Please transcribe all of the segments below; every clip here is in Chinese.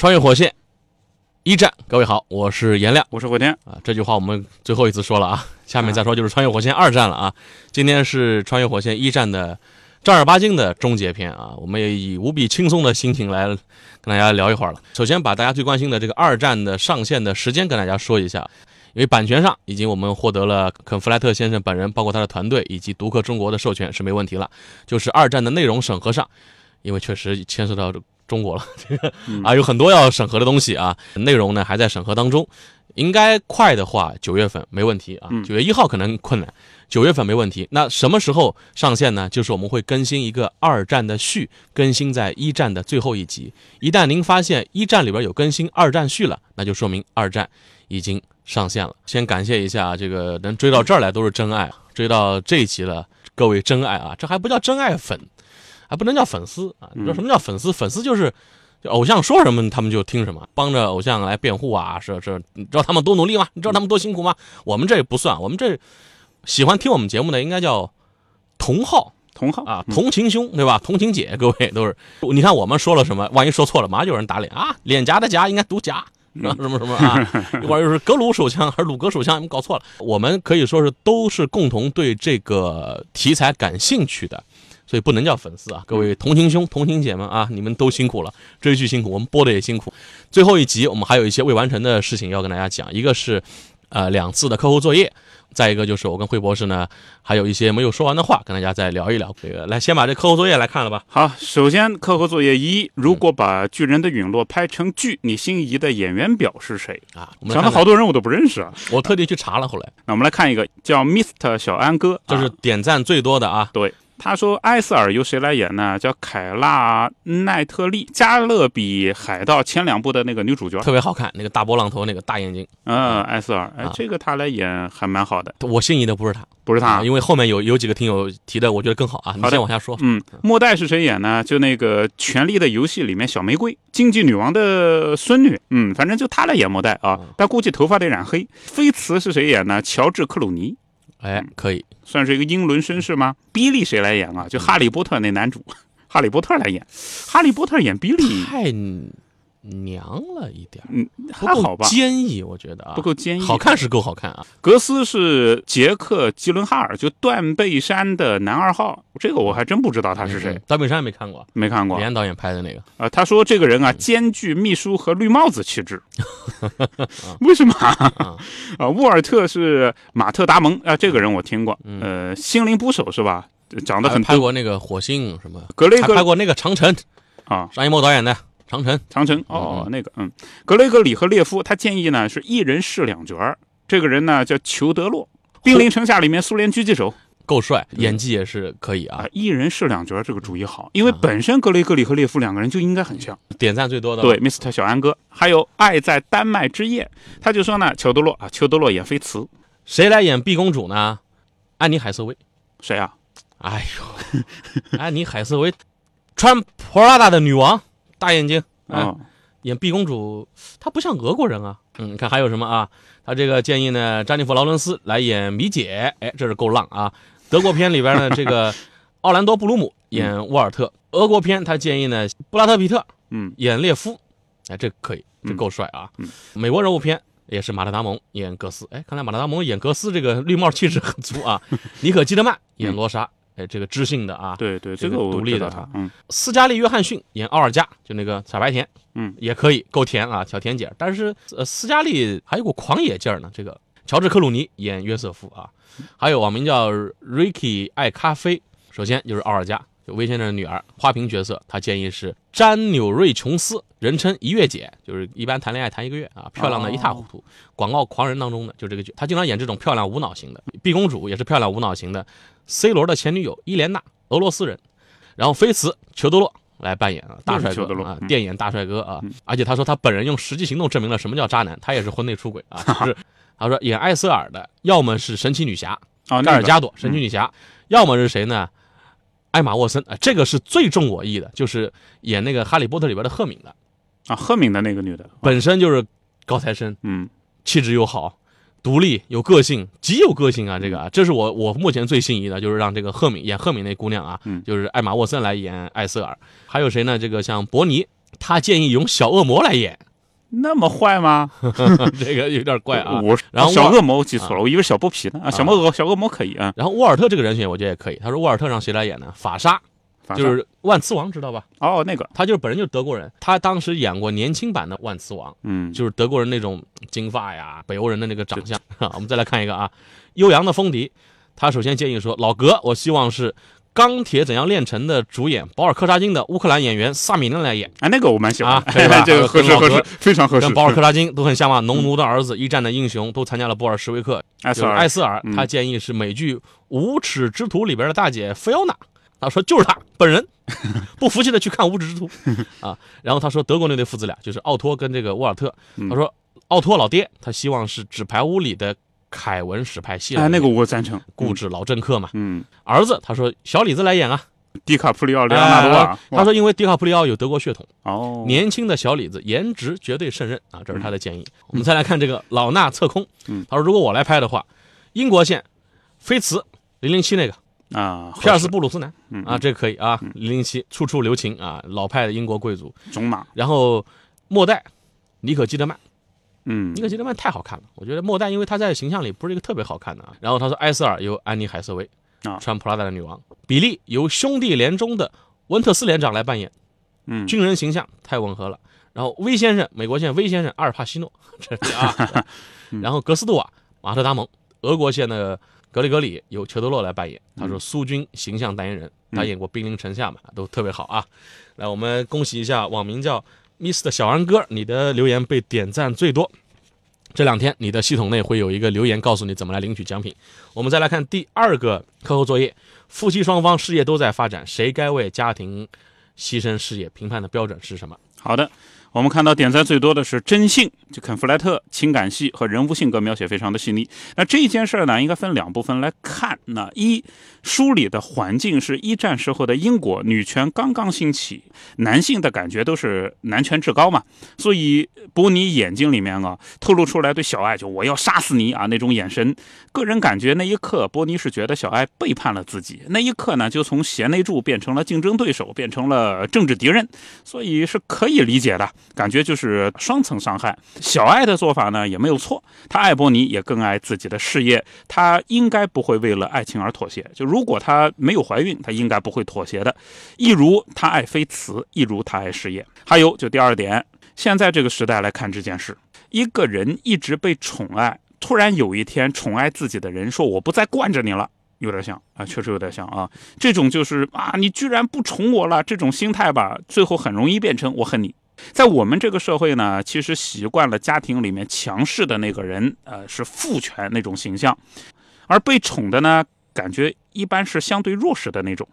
穿越火线，一战，各位好，我是颜亮我是火天，啊。这句话我们最后一次说了啊，下面再说就是穿越火线二战了啊。今天是穿越火线一战的正儿八经的终结篇啊，我们也以无比轻松的心情来跟大家聊一会儿了。首先把大家最关心的这个二战的上线的时间跟大家说一下。因为版权上已经我们获得了肯弗莱特先生本人，包括他的团队以及独克中国的授权是没问题了。就是二战的内容审核上，因为确实牵涉到中国了，这 个啊有很多要审核的东西啊，内容呢还在审核当中，应该快的话九月份没问题啊，嗯九月一号可能困难，九月份没问题。那什么时候上线呢？就是我们会更新一个二战的序，更新在一战的最后一集。一旦您发现一战里边有更新二战序了，那就说明二战已经上线了。先感谢一下这个能追到这儿来都是真爱，追到这一集了，各位真爱啊，这还不叫真爱粉，还不能叫粉丝啊。你知道什么叫粉丝？粉丝就是。就偶像说什么，他们就听什么，帮着偶像来辩护啊！是是，你知道他们多努力吗？你知道他们多辛苦吗？我们这不算，我们这喜欢听我们节目的应该叫同好同号啊，同情兄对吧？同情姐，各位都是。你看我们说了什么，万一说错了，马上就有人打脸啊！脸颊的颊应该读颊。什么什么啊？一会儿又是格鲁手枪还是鲁格手枪？你们搞错了。我们可以说是都是共同对这个题材感兴趣的，所以不能叫粉丝啊！各位同情兄、同情姐们啊，你们都辛苦了，追剧辛苦，我们播的也辛苦。最后一集我们还有一些未完成的事情要跟大家讲，一个是呃两次的课后作业，再一个就是我跟惠博士呢还有一些没有说完的话，跟大家再聊一聊。这个来先把这课后作业来看了吧。好，首先课后作业一，如果把《巨人的陨落》拍成剧，你心仪的演员表是谁？啊，我们讲的看看好多人我都不认识啊。我特地去查了，后来那我们来看一个叫 Mr 小安哥，就是啊点赞最多的啊。对。他说：“埃塞尔由谁来演呢？叫凯拉奈特利，《加勒比海盗》前两部的那个女主角。特别好看，那个大波浪头，那个大眼睛，嗯，埃塞尔，哎啊，这个他来演还蛮好的，我心仪的不是他，不是他啊，。因为后面有有几个听友提的，我觉得更好啊。你先往下说。嗯，莫代是谁演呢？就那个《权力的游戏》里面小玫瑰，竞技女王的孙女。嗯，反正就他来演莫代啊嗯，但估计头发得染黑。菲茨是谁演呢？乔治克鲁尼，哎，可以，算是一个英伦绅士吗？比利谁来演啊？就《哈利波特》那男主，哈利波特来演。哈利波特演比利，太娘了一点儿，嗯，还好吧，坚毅，我觉得啊，不够坚毅。好看是够好看啊。格斯是杰克吉伦哈尔，就断背山的男二号。这个我还真不知道他是谁嗯，断背山没看过，没看过李安导演拍的那个。啊。他说这个人啊，兼具秘书和绿帽子气质。为什么啊？啊，沃尔特是马特·达蒙啊，这个人我听过。呃，心灵捕手是吧？长得很还拍过那个火星什么，格雷格还拍过那个长城，啊，张艺谋导演的长城。长城哦，那个嗯，格雷格里和列夫他建议呢是一人饰两角儿。这个人呢叫裘德洛，《兵临城下》里面苏联狙击手够帅，演技也是可以啊啊，，一人饰两角儿这个主意好，因为本身格雷格里和列夫两个人就应该很像。点赞最多的。对，Mr 小安哥，还有《爱在丹麦之夜》，他就说呢，裘德洛啊，裘德洛演菲茨，谁来演碧公主呢？安妮海瑟薇。谁啊？哎呦，安妮海瑟薇，穿 Prada 的女王，大眼睛，啊，哦，演碧公主，她不像俄国人啊。嗯，你看还有什么啊？他这个建议呢，詹妮弗劳伦斯来演米姐，哎，这是够浪啊。德国片里边呢，这个奥兰多布鲁姆演沃尔特；俄国片他建议呢，布拉特皮特嗯演列夫，哎，这可以，这够帅啊。嗯美国人物片也是马特·达蒙演格斯，哎，看来马特·达蒙演格斯这个绿帽气质很足啊。尼可基德曼演罗莎，哎，这个知性的啊。对对，这个独立的他，嗯斯嘉丽·约翰逊演奥尔加，就那个傻白甜，嗯，也可以，够甜啊，小甜姐。但是呃，斯嘉丽还有股狂野劲儿呢。这个乔治·克鲁尼演约瑟夫啊，还有网名叫 Ricky 爱咖啡，首先就是奥尔加，就威先生的女儿，花瓶角色，他建议是詹纽瑞·琼斯，人称一月姐，就是一般谈恋爱谈一个月啊，漂亮的一塌糊涂。广告狂人当中的就这个剧，她经常演这种漂亮无脑型的。碧公主也是漂亮无脑型的，C 罗的前女友伊莲娜，俄罗斯人。然后菲茨、裘德洛来扮演啊，大帅哥啊，嗯电眼大帅哥啊，而且他说他本人用实际行动证明了什么叫渣男，他也是婚内 出轨啊，就是他说演艾瑟尔的要么是神奇女侠啊，盖尔加朵神奇女侠，要么是谁呢？艾玛沃森啊，这个是最中我意的，就是演那个《哈利波特》里边的赫敏的啊，赫敏的那个女的，本身就是高材生，嗯，气质又好。独立有个性，极有个性啊！这个啊，这是我我目前最心仪的，就是让这个赫敏演赫敏那姑娘啊，嗯就是艾玛沃森来演艾瑟尔，还有谁呢？这个像伯尼，他建议用小恶魔来演，那么坏吗？这个有点怪啊。我然后小恶魔我记错了，我以为小剥皮呢啊，小恶魔小恶魔可以啊。然后沃尔特这个人选我觉得也可以，他说沃尔特让谁来演呢？法沙，就是万磁王，知道吧？哦，那个他就是本人就是德国人，他当时演过年轻版的万磁王，嗯，就是德国人那种金发呀，北欧人的那个长相。我们再来看一个啊，悠扬的风笛，他首先建议说，老格，我希望是《钢铁怎样炼成》的主演保尔柯察金的乌克兰演员萨米林来演。哎，那个我蛮喜欢，这个合适合适，非常合适。跟保尔柯察金都很像嘛，农奴的儿子，一战的英雄，都参加了布尔什维克。艾斯尔，艾斯尔，嗯他建议是美剧《无耻之徒》里边的大姐菲欧娜。他说就是他本人，不服气的去看《无耻之徒》啊。然后他说德国那对父子俩就是奥托跟这个沃尔特。嗯他说奥托老爹，他希望是《纸牌屋》里的凯文史派西。哎，那个我赞成，固执老政客嘛。嗯，儿子他说小李子来演啊，迪卡普里奥、莱昂纳多啊。他说因为迪卡普里奥有德国血统，哦，年轻的小李子颜值绝对胜任啊，这是他的建议。我们再来看这个老纳侧空，嗯他说如果我来拍的话，英国线菲茨零零七那个。啊，皮尔斯布鲁斯南嗯啊，这个可以啊，零零七处处留情啊，老派的英国贵族。种马，然后末代，尼可基德曼，嗯。尼可基德曼太好看了，我觉得末代因为他在形象里不是一个特别好看的啊。然后他说埃瑟尔由安妮海瑟薇啊。穿普拉达的女王，比利由兄弟连中的温特斯连长来扮演，嗯，军人形象太吻合了。然后威先生，美国线威先生阿尔帕西诺，这是啊。然后格斯杜瓦马特达蒙，俄国线的格里格里由裘德洛来扮演。他说苏军形象代言人，他演过《兵临城下》嘛，都特别好啊。来，我们恭喜一下网名叫 miss 的小安哥，你的留言被点赞最多。这两天你的系统内会有一个留言告诉你怎么来领取奖品。我们再来看第二个课后作业：夫妻双方事业都在发展，谁该为家庭牺牲事业？评判的标准是什么？好的。我们看到点赞最多的是真性，就肯弗莱特情感戏和人物性格描写非常的细腻。那这件事儿呢，应该分两部分来看。那一，书里的环境是一战时候的英国，女权刚刚兴起，男性的感觉都是男权至高嘛，所以波尼眼睛里面啊透露出来对小爱就我要杀死你啊那种眼神。个人感觉那一刻，波尼是觉得小爱背叛了自己，那一刻呢就从贤内助变成了竞争对手，变成了政治敌人，所以是可以理解的。感觉就是双层伤害。小爱的做法呢也没有错，他爱波尼，也更爱自己的事业。他应该不会为了爱情而妥协。就如果他没有怀孕，他应该不会妥协的。一如他爱菲茨，一如他爱事业。还有就第二点，现在这个时代来看这件事，一个人一直被宠爱，突然有一天宠爱自己的人说我不再惯着你了。有点像啊，确实有点像啊。这种就是啊，你居然不宠我了，这种心态吧，最后很容易变成我恨你。在我们这个社会呢，其实习惯了家庭里面强势的那个人，呃，是父权那种形象，而被宠的呢，感觉一般是相对弱势的那种。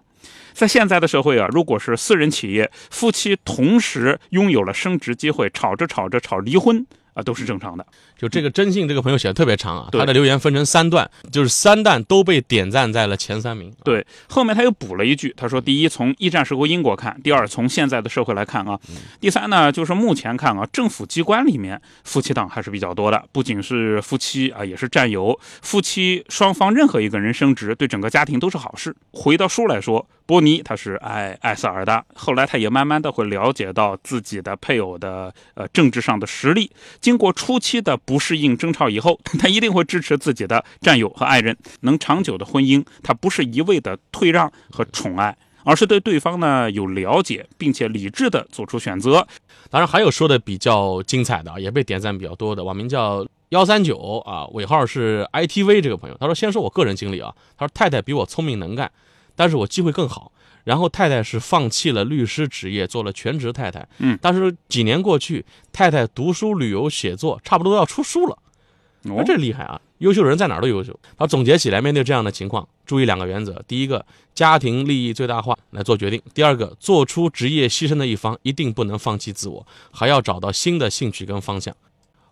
在现在的社会啊，如果是私人企业，夫妻同时拥有了升职机会，吵着吵着吵离婚啊，都是正常的。就这个真信这个朋友写的特别长啊，他的留言分成三段，就是三段都被点赞在了前三名。对，后面他又补了一句，他说：第一，从一战时候英国看；第二，从现在的社会来看啊；第三呢，就是目前看啊，政府机关里面夫妻档还是比较多的，不仅是夫妻啊，也是战友。夫妻双方任何一个人升职，对整个家庭都是好事。回到书来说，波尼他是爱艾萨尔的，后来他也慢慢的会了解到自己的配偶的呃政治上的实力。经过初期的不适应争吵以后，他一定会支持自己的战友和爱人。能长久的婚姻，他不是一味的退让和宠爱，而是对对方呢有了解，并且理智的做出选择。当然还有说的比较精彩的，也被点赞比较多的，网名叫幺三九啊，尾号是 ITV 这个朋友，他说先说我个人经历啊，他说太太比我聪明能干，但是我机会更好。然后太太是放弃了律师职业，做了全职太太。嗯，但是几年过去，太太读书、旅游、写作，差不多要出书了。哦这厉害啊！优秀人在哪儿都优秀。他总结起来，面对这样的情况，注意两个原则：第一个，家庭利益最大化来做决定；第二个，做出职业牺牲的一方一定不能放弃自我，还要找到新的兴趣跟方向。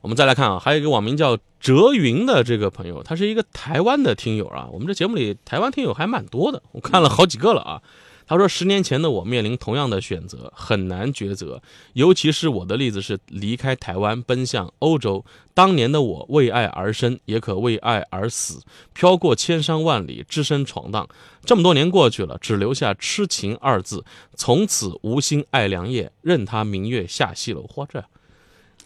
我们再来看啊，还有一个网名叫哲云的这个朋友，他是一个台湾的听友啊。我们这节目里台湾听友还蛮多的，我看了好几个了啊。他说：“十年前的我面临同样的选择，很难抉择。尤其是我的例子是离开台湾奔向欧洲。当年的我为爱而生，也可为爱而死，飘过千山万里，只身闯荡。这么多年过去了，只留下痴情二字。从此无心爱良夜，任他明月下西楼。嚯，这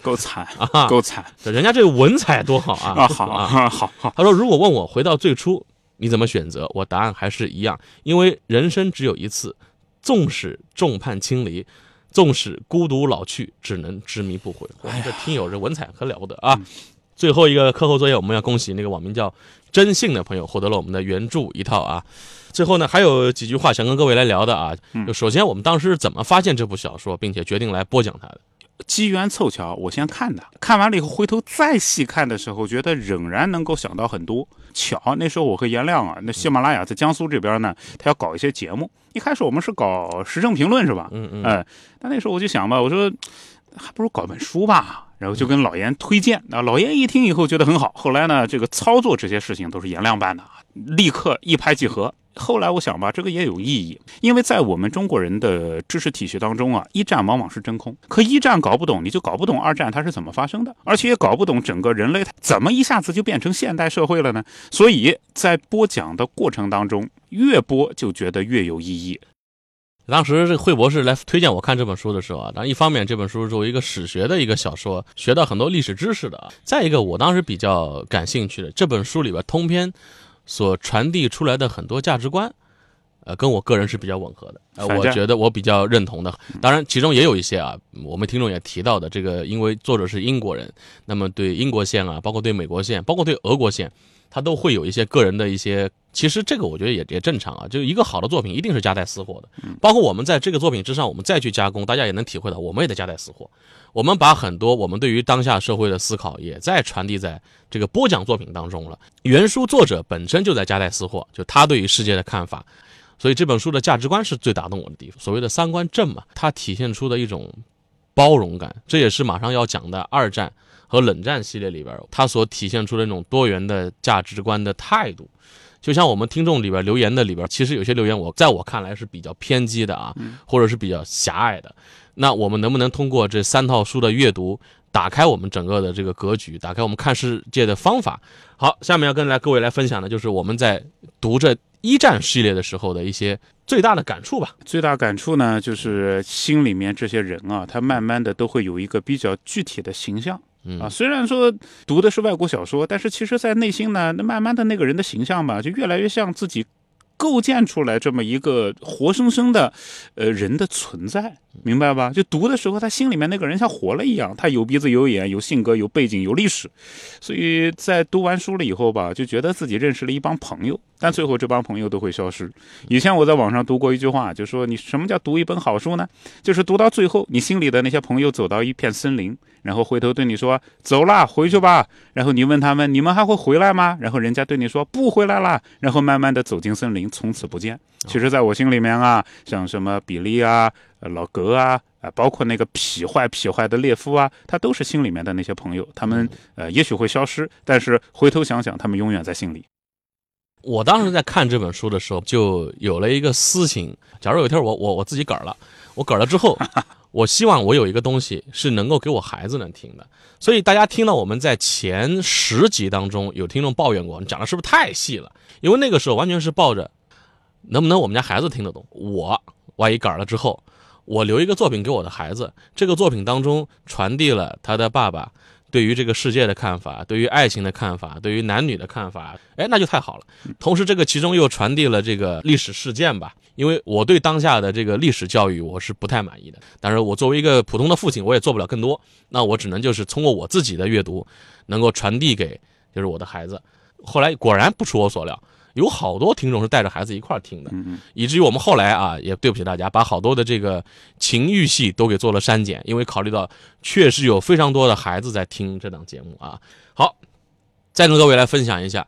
够惨，啊，够惨人家这个文采多好啊！啊！好啊，好好，他说：“如果问我回到最初，你怎么选择？我答案还是一样，因为人生只有一次，纵使众叛亲离，纵使孤独老去，只能执迷不悔。我们这听友这文采可了不得啊！最后一个课后作业，我们要恭喜那个网名叫真信的朋友获得了我们的原著一套啊。最后呢，还有几句话想跟各位来聊的啊。就首先，我们当时是怎么发现这部小说，并且决定来播讲它的？机缘凑巧，我先看的，看完了以后回头再细看的时候，觉得仍然能够想到很多。巧，那时候我和颜亮啊，那喜马拉雅在江苏这边呢，他要搞一些节目。一开始我们是搞时政评论是吧？嗯嗯哎，但那时候我就想吧，我说还不如搞本书吧。然后就跟老严推荐，那老严一听以后觉得很好。后来呢，这个操作这些事情都是颜亮办的，立刻一拍即合。后来我想吧，这个也有意义，因为在我们中国人的知识体系当中啊，一战往往是真空，可一战搞不懂，你就搞不懂二战它是怎么发生的，而且也搞不懂整个人类它怎么一下子就变成现代社会了呢？所以在播讲的过程当中，越播就觉得越有意义。当时这惠博士来推荐我看这本书的时候啊，当然一方面这本书作为一个史学的一个小说，学到很多历史知识的啊；再一个，我当时比较感兴趣的这本书里边通篇所传递出来的很多价值观，呃，跟我个人是比较吻合的，呃，我觉得我比较认同的。当然，其中也有一些啊，我们听众也提到的，这个因为作者是英国人，那么对英国线啊，包括对美国线，包括对俄国线，他都会有一些个人的一些。其实这个我觉得也也正常啊，就一个好的作品一定是夹带私货的，包括我们在这个作品之上，我们再去加工，大家也能体会到，我们也得夹带私货。我们把很多我们对于当下社会的思考，也在传递在这个播讲作品当中了。原书作者本身就在夹带私货，就他对于世界的看法，所以这本书的价值观是最打动我的地方。所谓的三观正嘛，它体现出的一种包容感，这也是马上要讲的二战和冷战系列里边它所体现出的那种多元的价值观的态度。就像我们听众里边留言的里边，其实有些留言我在我看来是比较偏激的啊，或者是比较狭隘的。那我们能不能通过这三套书的阅读，打开我们整个的这个格局，打开我们看世界的方法？好，下面要跟来各位来分享的就是我们在读这一战系列的时候的一些最大的感触吧。最大感触呢，就是心里面这些人啊，他慢慢的都会有一个比较具体的形象。嗯。啊，虽然说读的是外国小说，但是其实，在内心呢，那慢慢的那个人的形象吧，就越来越像自己构建出来这么一个活生生的，呃，人的存在，明白吧？就读的时候，他心里面那个人像活了一样，他有鼻子有眼，有性格，有背景，有历史，所以在读完书了以后吧，就觉得自己认识了一帮朋友，但最后这帮朋友都会消失。以前我在网上读过一句话，就说你什么叫读一本好书呢？就是读到最后，你心里的那些朋友走到一片森林，然后回头对你说：“走啦，回去吧。”然后你问他们：“你们还会回来吗？”然后人家对你说：“不回来了。”然后慢慢的走进森林，从此不见。其实，在我心里面啊，像什么比利啊、呃老格啊，啊，包括那个痞坏痞坏的列夫啊，他都是心里面的那些朋友。他们呃，也许会消失，但是回头想想，他们永远在心里。我当时在看这本书的时候，就有了一个私情：假如有一天我我我自己嗝儿了，我嗝儿了之后，我希望我有一个东西是能够给我孩子能听的。所以大家听到我们在前十集当中有听众抱怨过，你讲的是不是太细了？因为那个时候完全是抱着能不能我们家孩子听得懂。我万一嗝儿了之后，我留一个作品给我的孩子，这个作品当中传递了他的爸爸对于这个世界的看法，对于爱情的看法，对于男女的看法，哎，那就太好了。同时，这个其中又传递了这个历史事件吧，因为我对当下的这个历史教育我是不太满意的。但是我作为一个普通的父亲，我也做不了更多，那我只能就是通过我自己的阅读，能够传递给就是我的孩子。后来果然不出我所料，有好多听众是带着孩子一块儿听的，以至于我们后来啊，也对不起大家，把好多的这个情欲戏都给做了删减，因为考虑到确实有非常多的孩子在听这档节目啊。好，再跟各位来分享一下，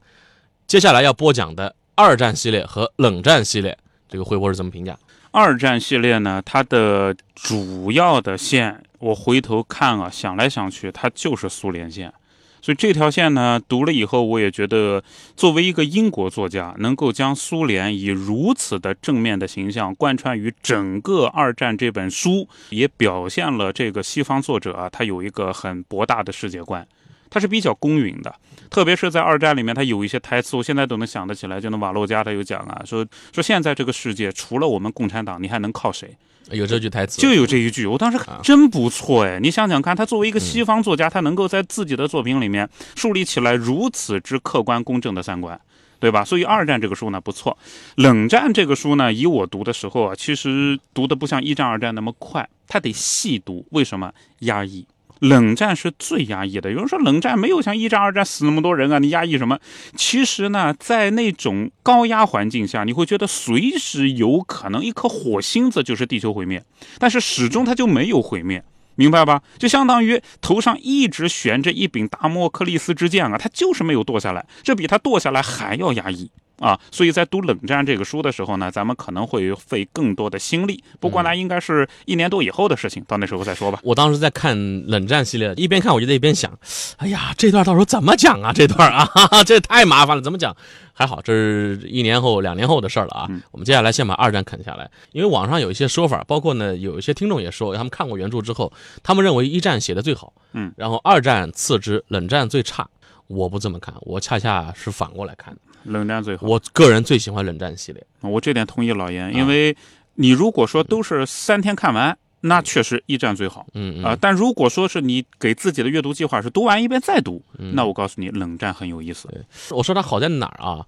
接下来要播讲的二战系列和冷战系列，这个慧博是怎么评价？二战系列呢，它的主要的线，我回头看啊，想来想去，它就是苏联线。所以这条线呢，读了以后，我也觉得，作为一个英国作家，能够将苏联以如此的正面的形象贯穿于整个二战这本书，也表现了这个西方作者啊，他有一个很博大的世界观。他是比较公允的，特别是在二战里面，它有一些台词，我现在都能想得起来。就那瓦洛加，他有讲啊，说说现在这个世界除了我们共产党，你还能靠谁？有这句台词，就有这一句。我当时真不错哎，你想想看，他作为一个西方作家，他能够在自己的作品里面树立起来如此之客观公正的三观，对吧？所以二战这个书呢不错，冷战这个书呢，以我读的时候啊，其实读的不像一战、二战那么快，他得细读。为什么？压抑。冷战是最压抑的。有人说冷战没有像一战、二战死那么多人啊，你压抑什么？其实呢，在那种高压环境下，你会觉得随时有可能一颗火星子就是地球毁灭，但是始终它就没有毁灭，明白吧？就相当于头上一直悬着一柄达摩克利斯之剑啊，它就是没有剁下来，这比它剁下来还要压抑。啊，所以在读冷战这个书的时候呢，咱们可能会费更多的心力。不过呢，应该是一年多以后的事情，到那时候再说吧。我当时在看冷战系列，一边看我就在一边想，哎呀，这段到时候怎么讲啊？这段啊，这太麻烦了，怎么讲？还好，这是一年后、两年后的事儿了啊。我们接下来先把二战啃下来，因为网上有一些说法，包括呢，有一些听众也说，他们看过原著之后，他们认为一战写的最好，嗯，然后二战次之，冷战最差。我不这么看，我恰恰是反过来看的。冷战最好，我个人最喜欢冷战系列。我这点同意老严，因为你如果说都是三天看完，那确实一战最好。嗯啊，但如果说是你给自己的阅读计划是读完一遍再读，那我告诉你，冷战很有意思。我说它好在哪儿啊？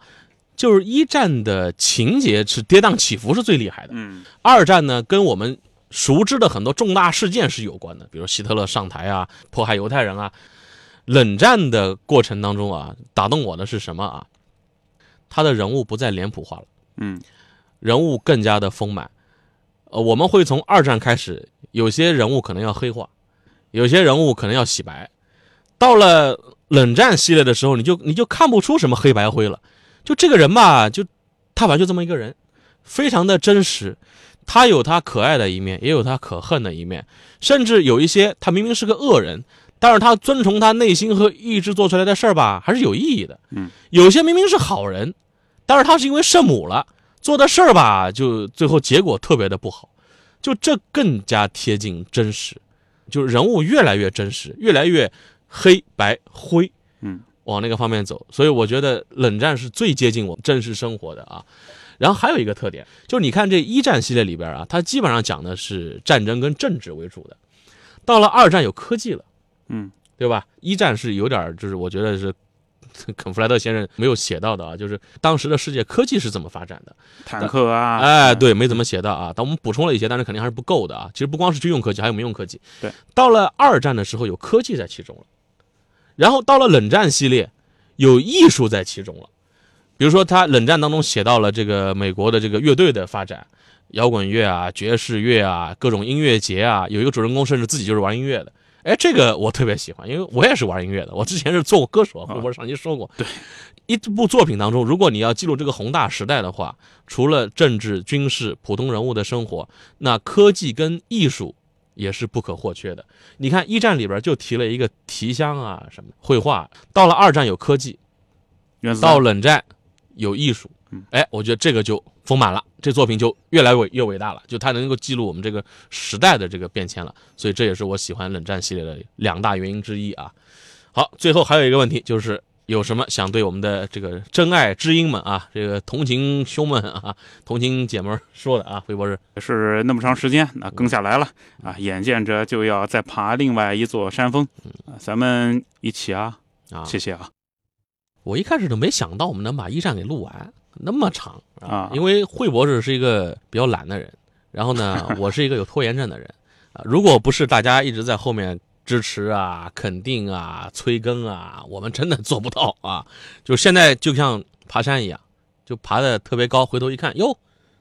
就是一战的情节是跌宕起伏是最厉害的。嗯，二战呢，跟我们熟知的很多重大事件是有关的，比如希特勒上台啊，迫害犹太人啊。冷战的过程当中啊，打动我的是什么啊？他的人物不再脸谱化了，嗯，人物更加的丰满。呃，我们会从二战开始，有些人物可能要黑化，有些人物可能要洗白。到了冷战系列的时候，你就你就看不出什么黑白灰了。就这个人吧，就他反正就这么一个人，非常的真实。他有他可爱的一面，也有他可恨的一面，甚至有一些他明明是个恶人。但是他遵从他内心和意志做出来的事儿吧，还是有意义的。嗯，有些明明是好人，但是他是因为圣母了做的事儿吧，就最后结果特别的不好。就这更加贴近真实，就是人物越来越真实，越来越黑白灰，嗯，往那个方面走。所以我觉得冷战是最接近我们真实生活的啊。然后还有一个特点，就是你看这一战系列里边啊，它基本上讲的是战争跟政治为主的，到了二战有科技了。嗯，对吧？一战是有点，就是我觉得是肯弗莱特先生没有写到的啊，就是当时的世界科技是怎么发展的，坦克啊，哎，对，没怎么写到啊。但我们补充了一些，但是肯定还是不够的啊。其实不光是军用科技，还有民用科技。对，到了二战的时候有科技在其中了，然后到了冷战系列有艺术在其中了。比如说他冷战当中写到了这个美国的这个乐队的发展，摇滚乐啊、爵士乐啊、各种音乐节啊，有一个主人公甚至自己就是玩音乐的。哎，这个我特别喜欢，因为我也是玩音乐的。我之前是做过歌手，我上期说过。对，一部作品当中，如果你要记录这个宏大时代的话，除了政治、军事、普通人物的生活，那科技跟艺术也是不可或缺的。你看一战里边就提了一个提箱啊，什么绘画；到了二战有科技，到冷战有艺术。哎，我觉得这个就丰满了，这作品就越来越越伟大了，就它能够记录我们这个时代的这个变迁了，所以这也是我喜欢冷战系列的两大原因之一啊。好，最后还有一个问题，就是有什么想对我们的这个真爱知音们啊，这个同情兄们啊，同情姐们说的啊，微博士是那么长时间，那更下来了啊，眼见着就要再爬另外一座山峰，啊咱们一起啊啊，谢谢啊。我一开始都没想到我们能把一战给录完。那么长啊！因为惠博士是一个比较懒的人，然后呢，我是一个有拖延症的人啊。如果不是大家一直在后面支持啊、肯定啊、催更啊，我们真的做不到啊。就现在就像爬山一样，就爬的特别高，回头一看，哟，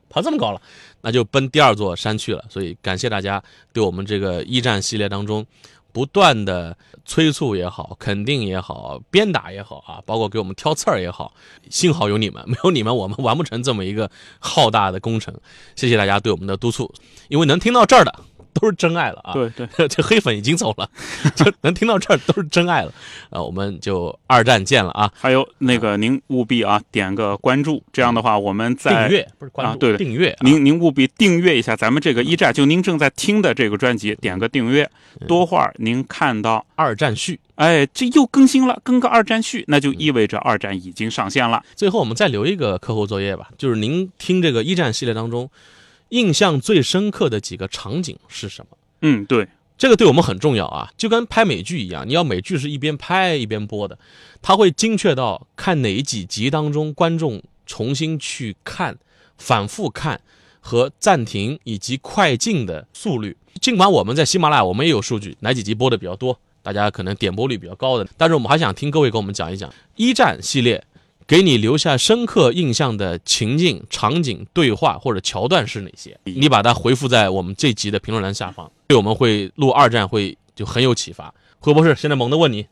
爬这么高了，那就奔第二座山去了。所以感谢大家对我们这个一战系列当中不断的催促也好，肯定也好，鞭打也好啊，包括给我们挑刺儿也好，幸好有你们，没有你们，我们完不成这么一个浩大的工程。谢谢大家对我们的督促，因为能听到这儿的。都是真爱了啊！对对，这黑粉已经走了，就能听到这儿都是真爱了。啊，我们就二战见了啊！还有那个，您务必啊点个关注，这样的话我们在订阅不是关注，对订阅。您您务必订阅一下咱们这个一战，就您正在听的这个专辑，点个订阅。多会儿您看到二战序，哎，这又更新了，更个二战序，那就意味着二战已经上线了。最后我们再留一个课后作业吧，就是您听这个一战系列当中，印象最深刻的几个场景是什么？嗯，对，这个对我们很重要啊，就跟拍美剧一样，你要美剧是一边拍一边播的，它会精确到看哪几集当中观众重新去看、反复看和暂停以及快进的速率。尽管我们在喜马拉雅我们也有数据，哪几集播的比较多，大家可能点播率比较高的，但是我们还想听各位给我们讲一讲一战系列。给你留下深刻印象的情境、场景、对话或者桥段是哪些？你把它回复在我们这集的评论栏下方，对我们会录二战会就很有启发。何博士，现在猛地问你，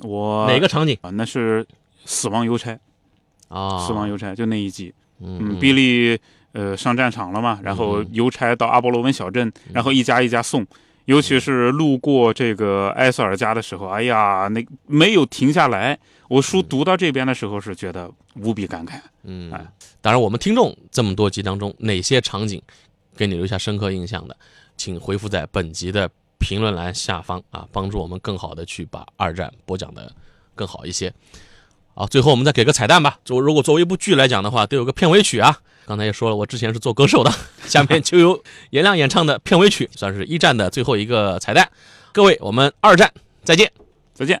我哪个场景啊？那是死亡邮差啊，死亡邮差就那一集。嗯，比利呃上战场了嘛，然后邮差到阿波罗文小镇，然后一家一家送。尤其是路过这个埃塞尔家的时候，哎呀，那没有停下来。我书读到这边的时候是觉得无比感慨。嗯，当然，我们听众这么多集当中，哪些场景给你留下深刻印象的，请回复在本集的评论栏下方啊，帮助我们更好的去把二战播讲的更好一些。好，最后我们再给个彩蛋吧。作如果作为一部剧来讲的话，得有个片尾曲啊。刚才也说了，我之前是做歌手的，下面就由颜亮演唱的片尾曲，算是一战的最后一个彩蛋。各位，我们二战再见，再见。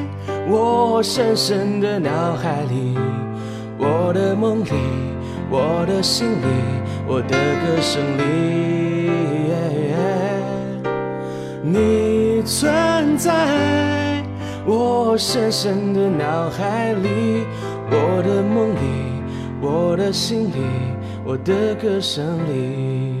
我深深的脑海里，我的梦里，我的心里，我的歌声里。你存在我深深的脑海里，我的梦里，我的心里，我的歌声里。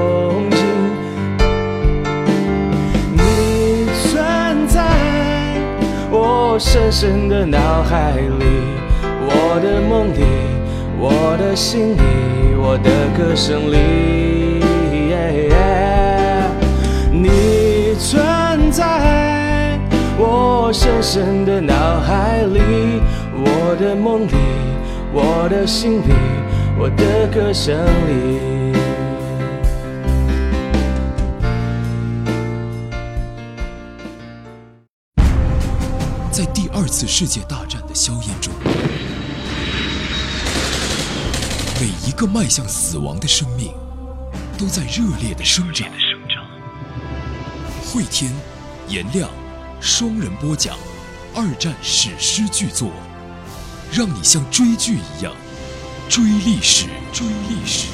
深深的脑海里，我的梦里，我的心里，我的歌声里，你存在我深深的脑海里，我的梦里，我的心里，我的歌声里。次世界大战的硝烟中，每一个迈向死亡的生命都在热烈的生长。汇天、颜亮双人播讲二战史诗巨作，让你像追剧一样追历史，追历史。